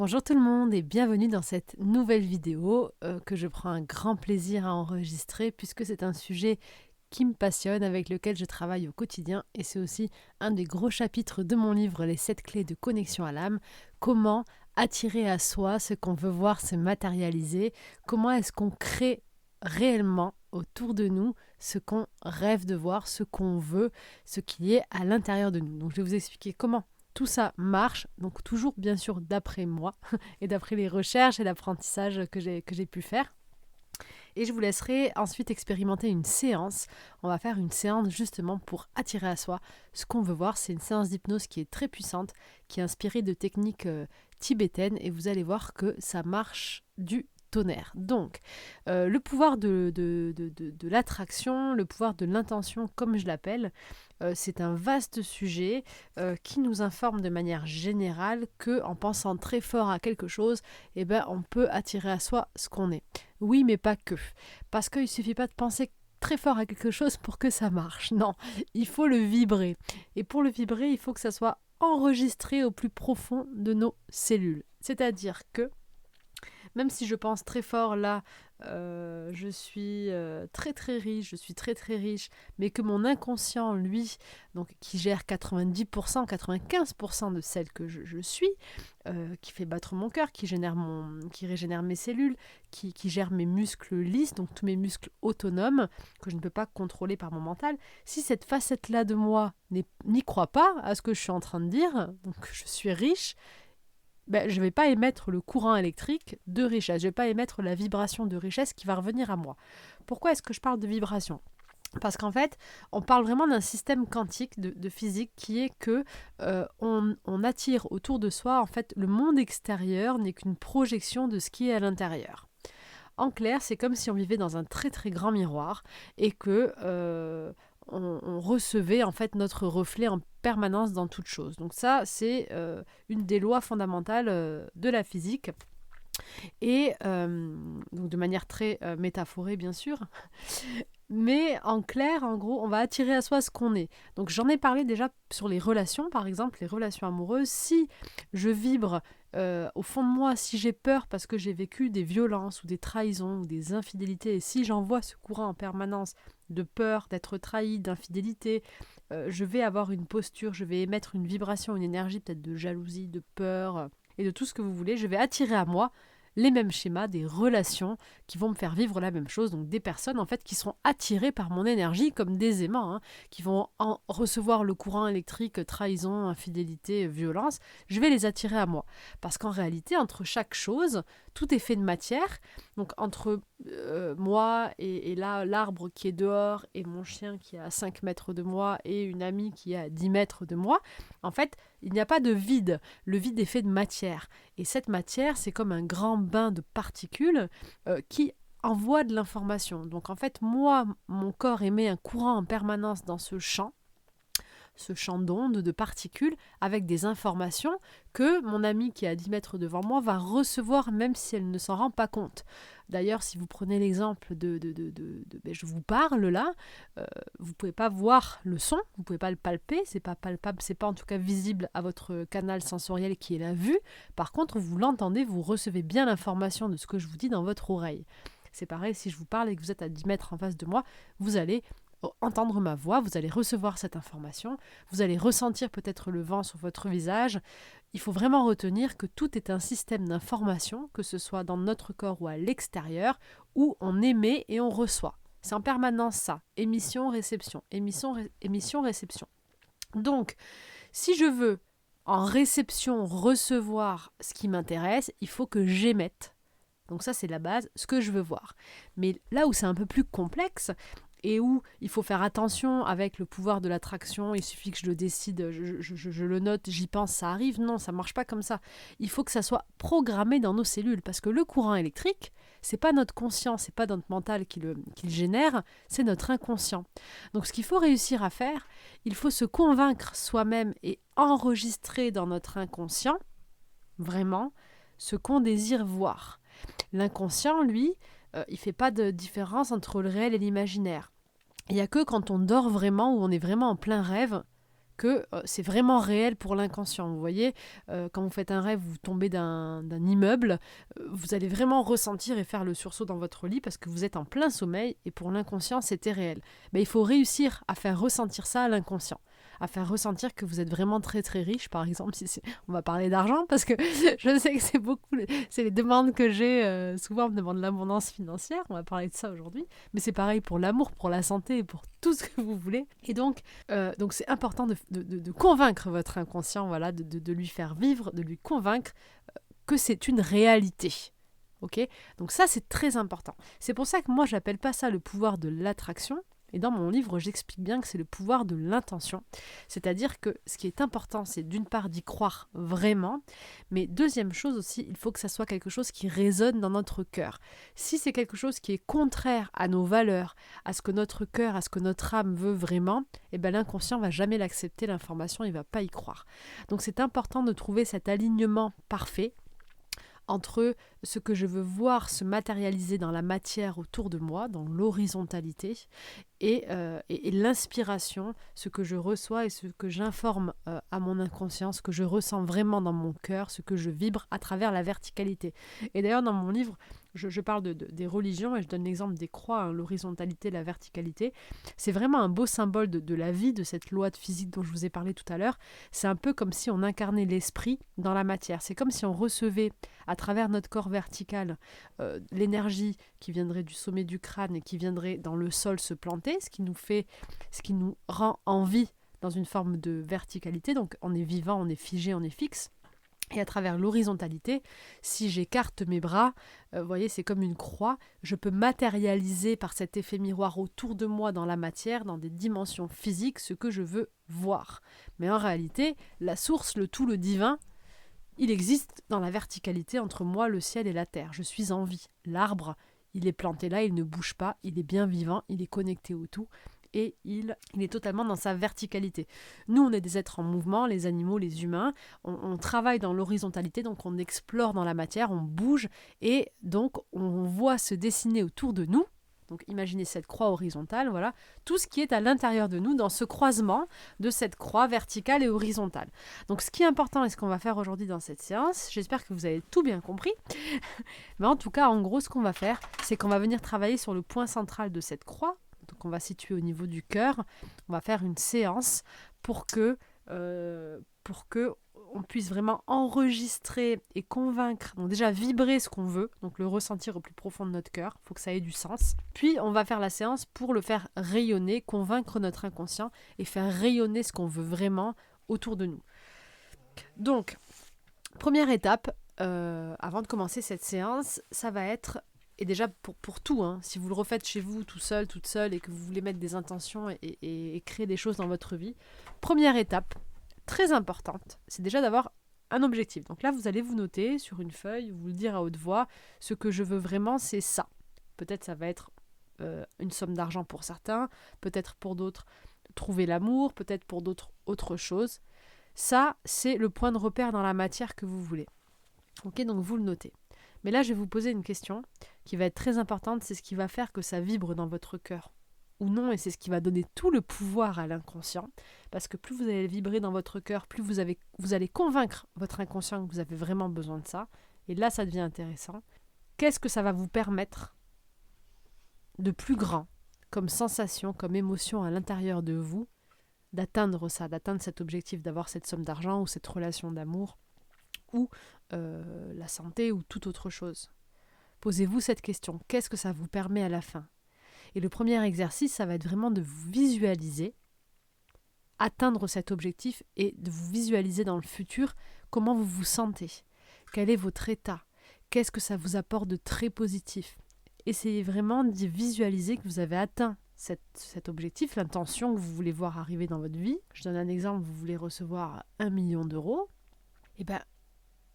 Bonjour tout le monde et bienvenue dans cette nouvelle vidéo euh, que je prends un grand plaisir à enregistrer puisque c'est un sujet qui me passionne, avec lequel je travaille au quotidien et c'est aussi un des gros chapitres de mon livre Les 7 clés de connexion à l'âme. Comment attirer à soi ce qu'on veut voir se matérialiser? Comment est-ce qu'on crée réellement autour de nous ce qu'on rêve de voir, ce qu'on veut, ce qui est à l'intérieur de nous? Donc je vais vous expliquer comment tout ça marche, donc toujours bien sûr d'après moi et d'après les recherches et l'apprentissage que j'ai, pu faire. Et je vous laisserai ensuite expérimenter une séance. On va faire une séance justement pour attirer à soi ce qu'on veut voir. C'est une séance d'hypnose qui est très puissante, qui est inspirée de techniques euh, tibétaines et vous allez voir que ça marche du Donc, euh, le pouvoir de, l'attraction, le pouvoir de l'intention, comme je l'appelle, euh, c'est un vaste sujet euh, qui nous informe de manière générale que en pensant très fort à quelque chose, eh ben, on peut attirer à soi ce qu'on est. Oui, mais pas que. Parce qu'il ne suffit pas de penser très fort à quelque chose pour que ça marche. Non, il faut le vibrer. Et pour le vibrer, il faut que ça soit enregistré au plus profond de nos cellules. C'est-à-dire que même si je pense très fort là, euh, je suis euh, très très riche, je suis très très riche, mais que mon inconscient, lui, qui gère 90%, 95% de celle que je, suis, euh, qui fait battre mon cœur, qui, génère mon, qui régénère mes cellules, qui, qui gère mes muscles lisses, donc tous mes muscles autonomes, que je ne peux pas contrôler par mon mental, si cette facette-là de moi n'y croit pas à ce que je suis en train de dire, donc je suis riche, ben, je ne vais pas émettre le courant électrique de richesse, je ne vais pas émettre la vibration de richesse qui va revenir à moi. Pourquoi est-ce que je parle de vibration? Parce qu'en fait, on parle vraiment d'un système quantique de, physique qui est que euh, on, attire autour de soi, en fait, le monde extérieur n'est qu'une projection de ce qui est à l'intérieur. En clair, c'est comme si on vivait dans un très très grand miroir et que euh, on, recevait en fait notre reflet en permanence dans toute chose. Donc ça, c'est euh, une des lois fondamentales euh, de la physique. Et euh, de manière très métaphorée, bien sûr. Mais en clair, en gros, on va attirer à soi ce qu'on est. Donc j'en ai parlé déjà sur les relations, par exemple, les relations amoureuses. Si je vibre au fond de moi, si j'ai peur parce que j'ai vécu des violences ou des trahisons ou des infidélités, et si j'envoie ce courant en permanence de peur, d'être trahi, d'infidélité. Euh, je vais avoir une posture, je vais émettre une vibration, une énergie peut-être de jalousie, de peur euh, et de tout ce que vous voulez. Je vais attirer à moi les mêmes schémas, des relations qui vont me faire vivre la même chose, donc des personnes en fait qui seront attirées par mon énergie comme des aimants, hein, qui vont en recevoir le courant électrique, trahison, infidélité, violence, je vais les attirer à moi. Parce qu'en réalité, entre chaque chose, tout est fait de matière, donc entre euh, moi et, là l'arbre qui est dehors et mon chien qui est à 5 mètres de moi et une amie qui est à 10 mètres de moi, en fait, il n'y a pas de vide. Le vide est fait de matière. Et cette matière, c'est comme un grand bain de particules euh, qui envoie de l'information. Donc en fait, moi, mon corps émet un courant en permanence dans ce champ ce champ d'ondes, de particules, avec des informations que mon ami qui est à 10 mètres devant moi va recevoir même si elle ne s'en rend pas compte. D'ailleurs, si vous prenez l'exemple de, de, de, de, ben, je vous parle là, euh, vous pouvez pas voir le son, vous pouvez pas le palper, c'est pas palpable, c'est pas en tout cas visible à votre canal sensoriel qui est la vue. Par contre, vous l'entendez, vous recevez bien l'information de ce que je vous dis dans votre oreille. C'est pareil, si je vous parle et que vous êtes à 10 mètres en face de moi, vous allez entendre ma voix, vous allez recevoir cette information, vous allez ressentir peut-être le vent sur votre visage. Il faut vraiment retenir que tout est un système d'information, que ce soit dans notre corps ou à l'extérieur, où on émet et on reçoit. C'est en permanence ça, émission, réception, émission, émission, réception. Donc, si je veux en réception recevoir ce qui m'intéresse, il faut que j'émette donc ça, c'est la base, ce que je veux voir. Mais là où c'est un peu plus complexe, et où il faut faire attention avec le pouvoir de l'attraction, il suffit que je le décide, je, le note, j'y pense, ça arrive. Non, ça marche pas comme ça. Il faut que ça soit programmé dans nos cellules parce que le courant électrique, c'est pas notre conscient, c'est pas notre mental le, qui le génère, c'est notre inconscient. Donc ce qu'il faut réussir à faire, il faut se convaincre soi-même et enregistrer dans notre inconscient vraiment ce qu'on désire voir. L'inconscient, lui, euh, il ne fait pas de différence entre le réel et l'imaginaire. Il n'y a que quand on dort vraiment, ou on est vraiment en plein rêve, que euh, c'est vraiment réel pour l'inconscient. Vous voyez, euh, quand vous faites un rêve, vous tombez d'un immeuble, euh, vous allez vraiment ressentir et faire le sursaut dans votre lit parce que vous êtes en plein sommeil et pour l'inconscient, c'était réel. Mais il faut réussir à faire ressentir ça à l'inconscient à faire ressentir que vous êtes vraiment très très riche, par exemple, si on va parler d'argent, parce que je sais que c'est beaucoup, c'est les demandes que j'ai, euh, souvent on me demande l'abondance financière, on va parler de ça aujourd'hui, mais c'est pareil pour l'amour, pour la santé, pour tout ce que vous voulez. Et donc, euh, donc c'est important de, de, convaincre votre inconscient, voilà, de, de, lui faire vivre, de lui convaincre euh, que c'est une réalité. Ok? Donc ça, c'est très important. C'est pour ça que moi, j'appelle pas ça le pouvoir de l'attraction, et dans mon livre, j'explique bien que c'est le pouvoir de l'intention. C'est-à-dire que ce qui est important, c'est d'une part d'y croire vraiment, mais deuxième chose aussi, il faut que ça soit quelque chose qui résonne dans notre cœur. Si c'est quelque chose qui est contraire à nos valeurs, à ce que notre cœur, à ce que notre âme veut vraiment, eh ben l'inconscient va jamais l'accepter l'information, il va pas y croire. Donc c'est important de trouver cet alignement parfait entre ce que je veux voir se matérialiser dans la matière autour de moi, dans l'horizontalité, et, euh, l'inspiration, ce que je reçois et ce que j'informe euh, à mon inconscient, ce que je ressens vraiment dans mon cœur, ce que je vibre à travers la verticalité. Et d'ailleurs, dans mon livre, je, parle de, des religions et je donne l'exemple des croix, hein, l'horizontalité, la verticalité. C'est vraiment un beau symbole de, la vie, de cette loi de physique dont je vous ai parlé tout à l'heure. C'est un peu comme si on incarnait l'esprit dans la matière. C'est comme si on recevait à travers notre corps vertical euh, l'énergie qui viendrait du sommet du crâne et qui viendrait dans le sol se planter, ce qui nous fait, ce qui nous rend en vie dans une forme de verticalité. Donc on est vivant, on est figé, on est fixe. Et à travers l'horizontalité, si j'écarte mes bras, euh, vous voyez, c'est comme une croix, je peux matérialiser par cet effet miroir autour de moi dans la matière, dans des dimensions physiques, ce que je veux voir. Mais en réalité, la source, le tout, le divin, il existe dans la verticalité entre moi, le ciel et la terre. Je suis en vie. L'arbre, il est planté là, il ne bouge pas, il est bien vivant, il est connecté au tout et il, il, est totalement dans sa verticalité. Nous, on est des êtres en mouvement, les animaux, les humains, on, travaille dans l'horizontalité, donc on explore dans la matière, on bouge, et donc on voit se dessiner autour de nous, donc imaginez cette croix horizontale, voilà, tout ce qui est à l'intérieur de nous dans ce croisement de cette croix verticale et horizontale. Donc ce qui est important et ce qu'on va faire aujourd'hui dans cette séance, j'espère que vous avez tout bien compris, mais en tout cas, en gros, ce qu'on va faire, c'est qu'on va venir travailler sur le point central de cette croix qu'on va situer au niveau du cœur. On va faire une séance pour que, euh, pour que on puisse vraiment enregistrer et convaincre, donc déjà vibrer ce qu'on veut, donc le ressentir au plus profond de notre cœur, il faut que ça ait du sens. Puis on va faire la séance pour le faire rayonner, convaincre notre inconscient et faire rayonner ce qu'on veut vraiment autour de nous. Donc, première étape, euh, avant de commencer cette séance, ça va être et déjà pour, tout, hein, si vous le refaites chez vous tout seul, toute seule, et que vous voulez mettre des intentions et, créer des choses dans votre vie, première étape, très importante, c'est déjà d'avoir un objectif. Donc là, vous allez vous noter sur une feuille, vous le dire à haute voix, ce que je veux vraiment, c'est ça. Peut-être ça va être euh, une somme d'argent pour certains, peut-être pour d'autres trouver l'amour, peut-être pour d'autres autre chose. Ça, c'est le point de repère dans la matière que vous voulez. Ok, donc vous le notez. Mais là, je vais vous poser une question qui va être très importante, c'est ce qui va faire que ça vibre dans votre cœur ou non, et c'est ce qui va donner tout le pouvoir à l'inconscient, parce que plus vous allez vibrer dans votre cœur, plus vous, allez convaincre votre inconscient que vous avez vraiment besoin de ça, et là ça devient intéressant. Qu'est-ce que ça va vous permettre de plus grand, comme sensation, comme émotion à l'intérieur de vous, d'atteindre ça, d'atteindre cet objectif, d'avoir cette somme d'argent ou cette relation d'amour, ou euh, la santé ou toute autre chose? Posez-vous cette question. Qu'est-ce que ça vous permet à la fin? Et le premier exercice, ça va être vraiment de vous visualiser, atteindre cet objectif et de vous visualiser dans le futur comment vous vous sentez. Quel est votre état? Qu'est-ce que ça vous apporte de très positif? Essayez vraiment de visualiser que vous avez atteint cet objectif, l'intention que vous voulez voir arriver dans votre vie. Je donne un exemple, vous voulez recevoir un million d'euros. Eh bien,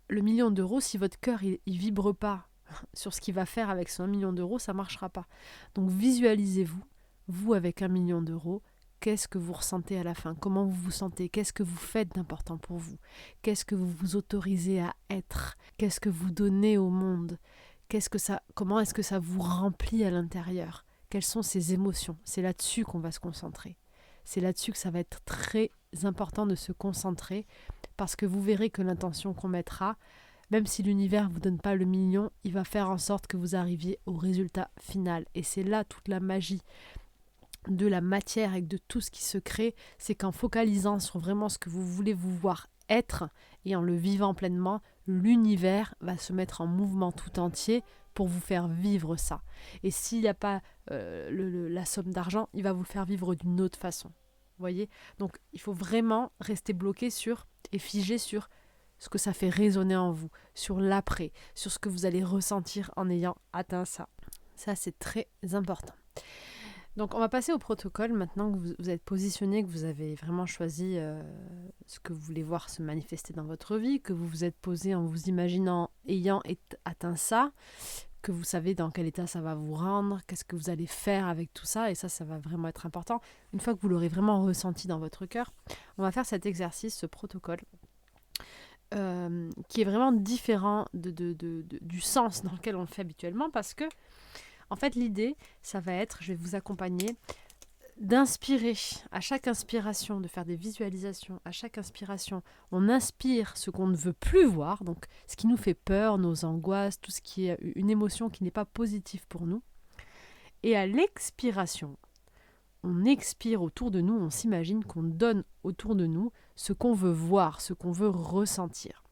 le million d'euros, si votre cœur il, vibre pas sur ce qu'il va faire avec 1 million d'euros, ça ne marchera pas. Donc visualisez-vous, vous avec un million d'euros, qu'est-ce que vous ressentez à la fin, comment vous vous sentez, qu'est-ce que vous faites d'important pour vous, qu'est-ce que vous vous autorisez à être, qu'est-ce que vous donnez au monde, qu'est-ce que ça, comment est-ce que ça vous remplit à l'intérieur, quelles sont ces émotions? C'est là-dessus qu'on va se concentrer. C'est là-dessus que ça va être très important de se concentrer parce que vous verrez que l'intention qu'on mettra, même si l'univers ne vous donne pas le million, il va faire en sorte que vous arriviez au résultat final. Et c'est là toute la magie de la matière et de tout ce qui se crée, c'est qu'en focalisant sur vraiment ce que vous voulez vous voir être et en le vivant pleinement, l'univers va se mettre en mouvement tout entier pour vous faire vivre ça. Et s'il n'y a pas euh, la somme d'argent, il va vous faire vivre d'une autre façon. Vous voyez? Donc il faut vraiment rester bloqué sur et figé sur ce que ça fait résonner en vous, sur l'après, sur ce que vous allez ressentir en ayant atteint ça. Ça, c'est très important. Donc, on va passer au protocole maintenant que vous, êtes positionné, que vous avez vraiment choisi euh, ce que vous voulez voir se manifester dans votre vie, que vous vous êtes posé en vous imaginant ayant atteint ça, que vous savez dans quel état ça va vous rendre, qu'est-ce que vous allez faire avec tout ça, et ça, ça va vraiment être important. Une fois que vous l'aurez vraiment ressenti dans votre cœur, on va faire cet exercice, ce protocole, euh, qui est vraiment différent de, du sens dans lequel on le fait habituellement parce que, en fait, l'idée, ça va être, je vais vous accompagner, d'inspirer à chaque inspiration, de faire des visualisations. À chaque inspiration, on inspire ce qu'on ne veut plus voir, donc ce qui nous fait peur, nos angoisses, tout ce qui est une émotion qui n'est pas positive pour nous. Et à l'expiration, on expire autour de nous, on s'imagine qu'on donne autour de nous ce qu'on veut voir, ce qu'on veut ressentir.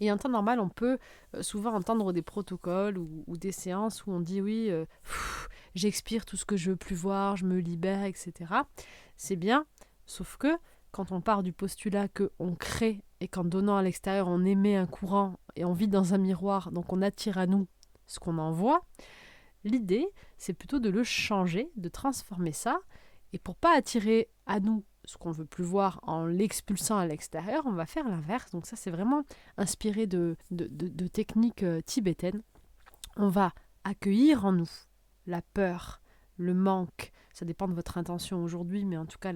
Et en temps normal, on peut euh, souvent entendre des protocoles ou, des séances où on dit oui, euh, j'expire tout ce que je veux plus voir, je me libère, etc. C'est bien, sauf que quand on part du postulat que on crée et qu'en donnant à l'extérieur on émet un courant et on vit dans un miroir, donc on attire à nous ce qu'on envoie, L'idée, c'est plutôt de le changer, de transformer ça. Et pour pas attirer à nous ce qu'on veut plus voir en l'expulsant à l'extérieur, on va faire l'inverse. Donc ça, c'est vraiment inspiré de, de, techniques euh, tibétaines. On va accueillir en nous la peur, le manque, ça dépend de votre intention aujourd'hui, mais en tout cas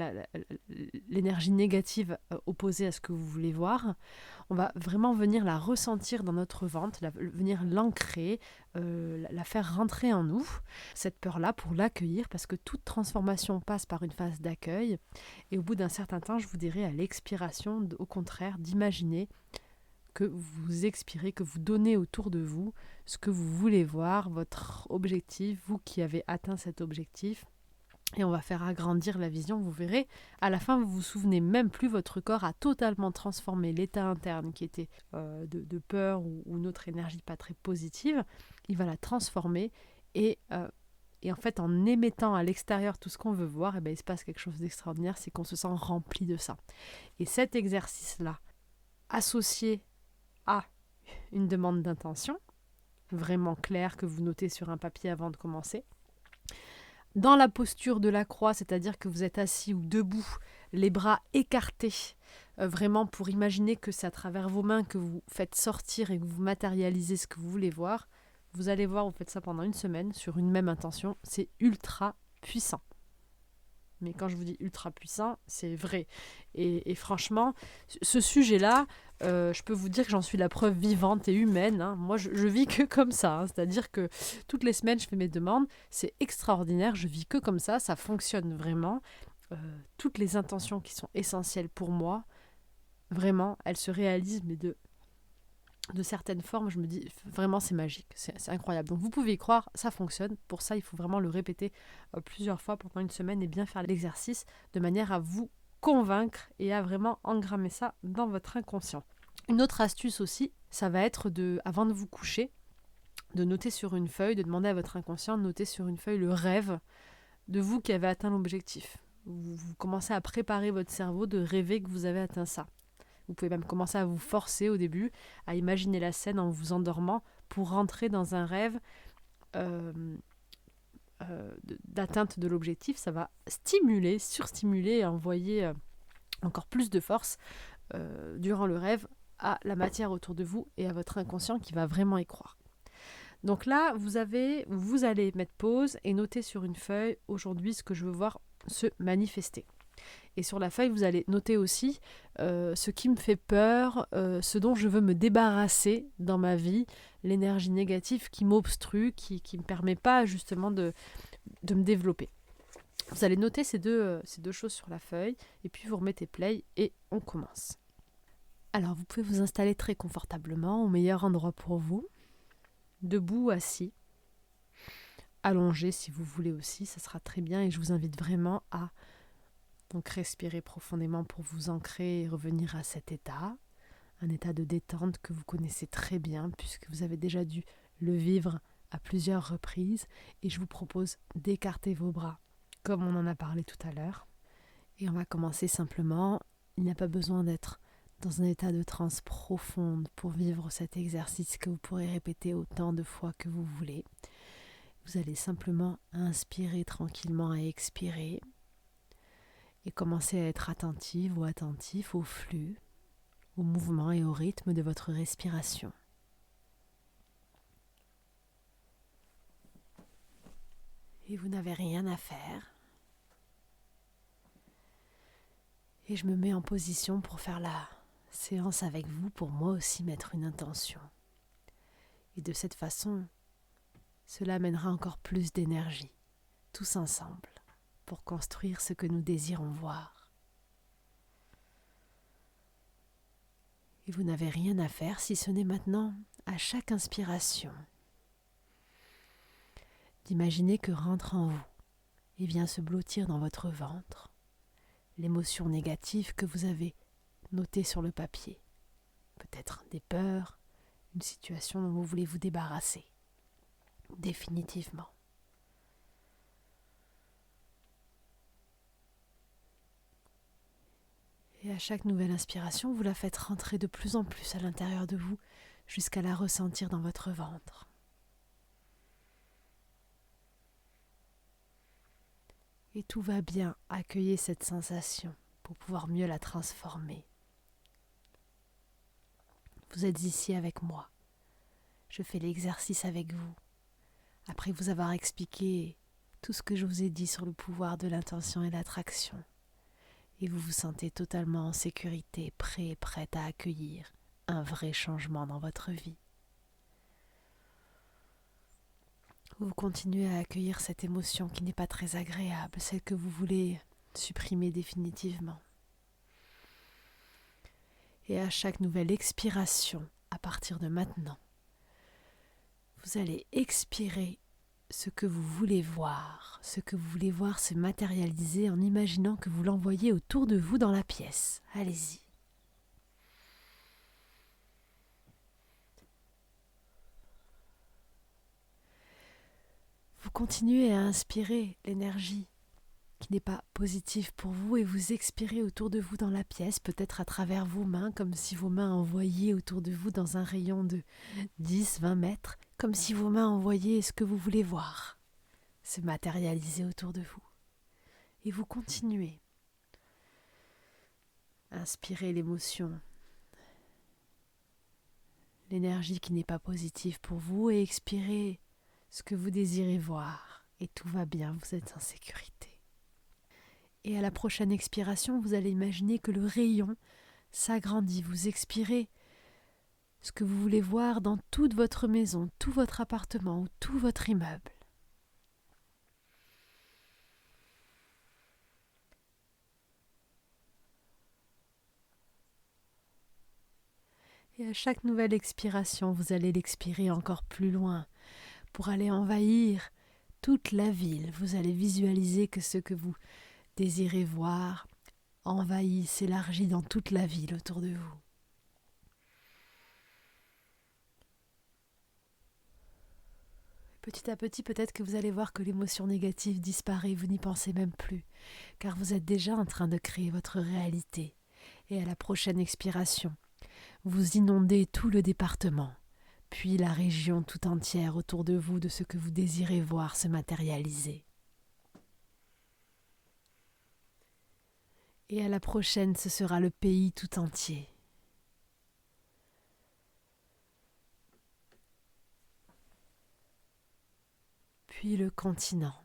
l'énergie négative euh, opposée à ce que vous voulez voir, on va vraiment venir la ressentir dans notre ventre, venir l'ancrer, euh, la faire rentrer en nous, cette peur-là, pour l'accueillir, parce que toute transformation passe par une phase d'accueil, et au bout d'un certain temps, je vous dirai à l'expiration, au contraire, d'imaginer que vous expirez, que vous donnez autour de vous ce que vous voulez voir, votre objectif, vous qui avez atteint cet objectif, et on va faire agrandir la vision, vous verrez. À la fin, vous vous souvenez même plus, votre corps a totalement transformé l'état interne qui était euh, de, peur ou, ou, notre énergie pas très positive. Il va la transformer et, euh, et en fait, en émettant à l'extérieur tout ce qu'on veut voir, eh ben, il se passe quelque chose d'extraordinaire, c'est qu'on se sent rempli de ça. Et cet exercice-là, associé à une demande d'intention, vraiment claire que vous notez sur un papier avant de commencer, dans la posture de la croix, c'est-à-dire que vous êtes assis ou debout, les bras écartés, euh, vraiment pour imaginer que c'est à travers vos mains que vous faites sortir et que vous matérialisez ce que vous voulez voir. Vous allez voir, vous faites ça pendant une semaine sur une même intention, c'est ultra puissant. Mais quand je vous dis ultra puissant, c'est vrai. Et, franchement, ce sujet-là, euh, je peux vous dire que j'en suis la preuve vivante et humaine. Hein. Moi, je, vis que comme ça. Hein. C'est-à-dire que toutes les semaines, je fais mes demandes. C'est extraordinaire. Je vis que comme ça. Ça fonctionne vraiment. Euh, toutes les intentions qui sont essentielles pour moi, vraiment, elles se réalisent, mais de, certaines formes, je me dis vraiment c'est magique, c'est incroyable. Donc vous pouvez y croire, ça fonctionne. Pour ça, il faut vraiment le répéter euh, plusieurs fois pendant une semaine et bien faire l'exercice de manière à vous convaincre et à vraiment engrammer ça dans votre inconscient. Une autre astuce aussi, ça va être de, avant de vous coucher, de noter sur une feuille, de demander à votre inconscient de noter sur une feuille le rêve de vous qui avez atteint l'objectif. Vous, commencez à préparer votre cerveau de rêver que vous avez atteint ça. Vous pouvez même commencer à vous forcer au début, à imaginer la scène en vous endormant pour rentrer dans un rêve euh, euh, d'atteinte de l'objectif, ça va stimuler, surstimuler et envoyer euh, encore plus de force durant le rêve à la matière autour de vous et à votre inconscient qui va vraiment y croire. Donc là, vous avez, vous allez mettre pause et noter sur une feuille aujourd'hui ce que je veux voir se manifester. Et sur la feuille, vous allez noter aussi ce qui me fait peur, ce dont je veux me débarrasser dans ma vie, l'énergie négative qui m'obstrue, qui ne me permet pas justement de, de me développer. Vous allez noter ces deux, euh, ces deux choses sur la feuille et puis vous remettez play et on commence. Alors vous pouvez vous installer très confortablement au meilleur endroit pour vous, debout, assis, allongé si vous voulez aussi, ça sera très bien. Et je vous invite vraiment à donc respirer profondément pour vous ancrer et revenir à cet état, un état de détente que vous connaissez très bien puisque vous avez déjà dû le vivre à plusieurs reprises. Et je vous propose d'écarter vos bras comme on en a parlé tout à l'heure. Et on va commencer simplement. Il n'y a pas besoin d'être dans un état de transe profonde pour vivre cet exercice que vous pourrez répéter autant de fois que vous voulez. Vous allez simplement inspirer tranquillement et expirer et commencer à être attentive ou attentif au flux, au mouvement et au rythme de votre respiration. Et vous n'avez rien à faire. Et je me mets en position pour faire la séance avec vous, pour moi aussi mettre une intention. Et de cette façon, cela amènera encore plus d'énergie, tous ensemble, pour construire ce que nous désirons voir. Et vous n'avez rien à faire si ce n'est maintenant, à chaque inspiration, d'imaginer que rentre en vous et vient se blottir dans votre ventre l'émotion négative que vous avez notée sur le papier. Peut-être des peurs, une situation dont vous voulez vous débarrasser. Définitivement. Et à chaque nouvelle inspiration, vous la faites rentrer de plus en plus à l'intérieur de vous jusqu'à la ressentir dans votre ventre. Et tout va bien, accueillez cette sensation pour pouvoir mieux la transformer. Vous êtes ici avec moi. Je fais l'exercice avec vous. Après vous avoir expliqué tout ce que je vous ai dit sur le pouvoir de l'intention et l'attraction. Et vous vous sentez totalement en sécurité, prêt et prête à accueillir un vrai changement dans votre vie. Vous continuez à accueillir cette émotion qui n'est pas très agréable, celle que vous voulez supprimer définitivement. Et à chaque nouvelle expiration, à partir de maintenant, vous allez expirer ce que vous voulez voir, ce que vous voulez voir se matérialiser en imaginant que vous l'envoyez autour de vous dans la pièce. Allez-y. Vous continuez à inspirer l'énergie qui n'est pas positive pour vous et vous expirez autour de vous dans la pièce, peut-être à travers vos mains, comme si vos mains envoyaient autour de vous dans un rayon de 10-20 mètres, comme si vos mains envoyaient ce que vous voulez voir se matérialiser autour de vous. Et vous continuez. Inspirez l'émotion, l'énergie qui n'est pas positive pour vous et expirez ce que vous désirez voir et tout va bien, vous êtes en sécurité. Et à la prochaine expiration, vous allez imaginer que le rayon s'agrandit, vous expirez ce que vous voulez voir dans toute votre maison, tout votre appartement ou tout votre immeuble. Et à chaque nouvelle expiration, vous allez l'expirer encore plus loin, pour aller envahir toute la ville. Vous allez visualiser que ce que vous désirez voir envahit, s'élargit dans toute la ville autour de vous. Petit à petit, peut-être que vous allez voir que l'émotion négative disparaît, vous n'y pensez même plus, car vous êtes déjà en train de créer votre réalité. Et à la prochaine expiration, vous inondez tout le département puis la région tout entière autour de vous de ce que vous désirez voir se matérialiser. Et à la prochaine, ce sera le pays tout entier. Puis le continent.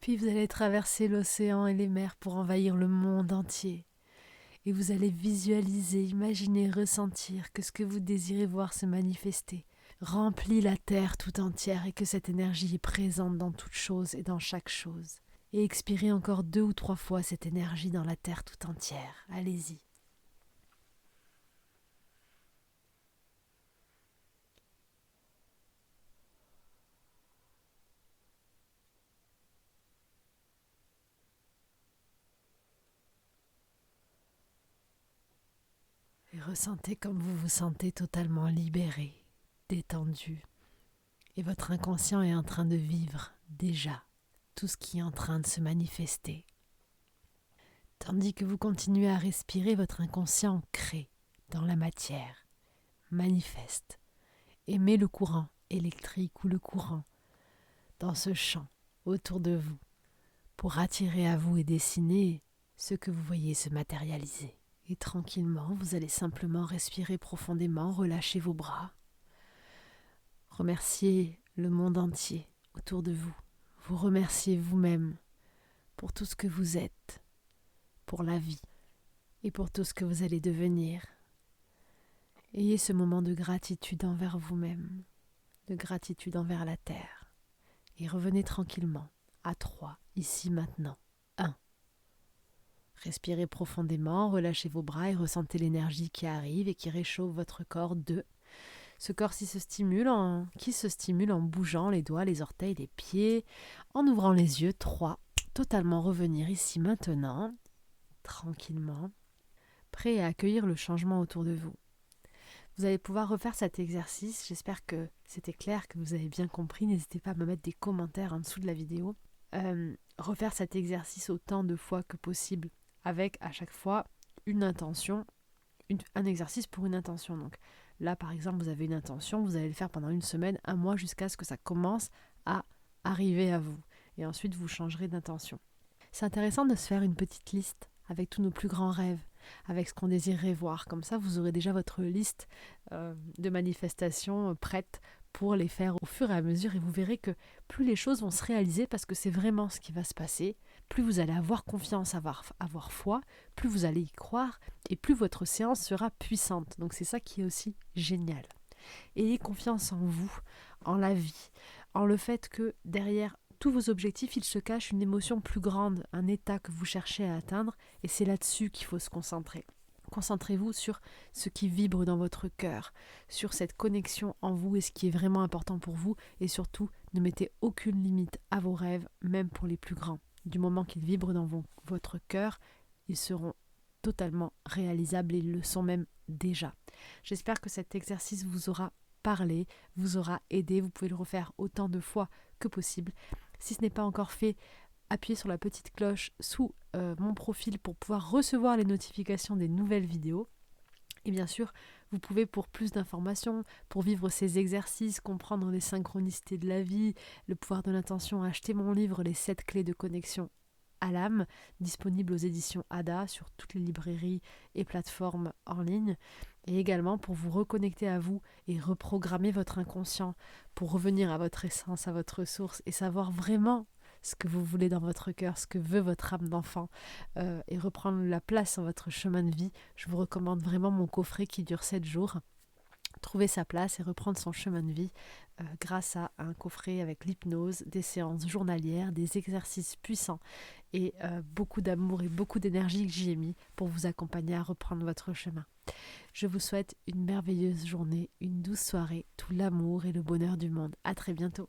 Puis vous allez traverser l'océan et les mers pour envahir le monde entier. Et vous allez visualiser, imaginer, ressentir que ce que vous désirez voir se manifester remplit la terre tout entière et que cette énergie est présente dans toute chose et dans chaque chose. Et expirez encore deux ou trois fois cette énergie dans la terre tout entière. Allez-y. Et ressentez comme vous vous sentez totalement libéré, détendu. Et votre inconscient est en train de vivre déjà tout ce qui est en train de se manifester. Tandis que vous continuez à respirer, votre inconscient crée dans la matière, manifeste, Aimez le courant électrique ou le courant dans ce champ autour de vous pour attirer à vous et dessiner ce que vous voyez se matérialiser. Et tranquillement, vous allez simplement respirer profondément, relâcher vos bras, remercier le monde entier autour de vous, vous remercier vous-même pour tout ce que vous êtes, pour la vie et pour tout ce que vous allez devenir. Ayez ce moment de gratitude envers vous-même, de gratitude envers la terre, et revenez tranquillement à trois, ici maintenant. Respirez profondément, relâchez vos bras et ressentez l'énergie qui arrive et qui réchauffe votre corps. 2. Ce corps ci se stimule en, qui se stimule en bougeant les doigts, les orteils, les pieds, en ouvrant les yeux. 3. Totalement revenir ici maintenant, tranquillement, prêt à accueillir le changement autour de vous. Vous allez pouvoir refaire cet exercice. J'espère que c'était clair, que vous avez bien compris. N'hésitez pas à me mettre des commentaires en dessous de la vidéo. Euh, refaire cet exercice autant de fois que possible avec à chaque fois une intention, un exercice pour une intention. Donc là, par exemple, vous avez une intention, vous allez le faire pendant une semaine, un mois, jusqu'à ce que ça commence à arriver à vous. Et ensuite, vous changerez d'intention. C'est intéressant de se faire une petite liste avec tous nos plus grands rêves, avec ce qu'on désirerait voir. Comme ça, vous aurez déjà votre liste euh, de manifestations euh, prête pour les faire au fur et à mesure et vous verrez que plus les choses vont se réaliser parce que c'est vraiment ce qui va se passer, plus vous allez avoir confiance, avoir, foi, plus vous allez y croire et plus votre séance sera puissante. Donc c'est ça qui est aussi génial. Ayez confiance en vous, en la vie, en le fait que derrière tous vos objectifs, il se cache une émotion plus grande, un état que vous cherchez à atteindre, et c'est là-dessus qu'il faut se concentrer. Concentrez-vous sur ce qui vibre dans votre cœur, sur cette connexion en vous et ce qui est vraiment important pour vous, et surtout ne mettez aucune limite à vos rêves, même pour les plus grands. Du moment qu'ils vibrent dans votre cœur, ils seront totalement réalisables et ils le sont même déjà. J'espère que cet exercice vous aura parlé, vous aura aidé. Vous pouvez le refaire autant de fois que possible. Si ce n'est pas encore fait, appuyez sur la petite cloche sous euh, mon profil pour pouvoir recevoir les notifications des nouvelles vidéos. Et bien sûr, vous pouvez, pour plus d'informations, pour vivre ces exercices, comprendre les synchronicités de la vie, le pouvoir de l'intention, acheter mon livre Les 7 clés de connexion à l'âme, disponible aux éditions ADA sur toutes les librairies et plateformes en ligne, et également pour vous reconnecter à vous et reprogrammer votre inconscient, pour revenir à votre essence, à votre source et savoir vraiment ce que vous voulez dans votre cœur, ce que veut votre âme d'enfant, euh, et reprendre la place dans votre chemin de vie, je vous recommande vraiment mon coffret qui dure 7 jours. Trouver sa place et reprendre son chemin de vie euh, grâce à un coffret avec l'hypnose, des séances journalières, des exercices puissants et euh, beaucoup d'amour et beaucoup d'énergie que j'y ai mis pour vous accompagner à reprendre votre chemin. Je vous souhaite une merveilleuse journée, une douce soirée, tout l'amour et le bonheur du monde. À très bientôt.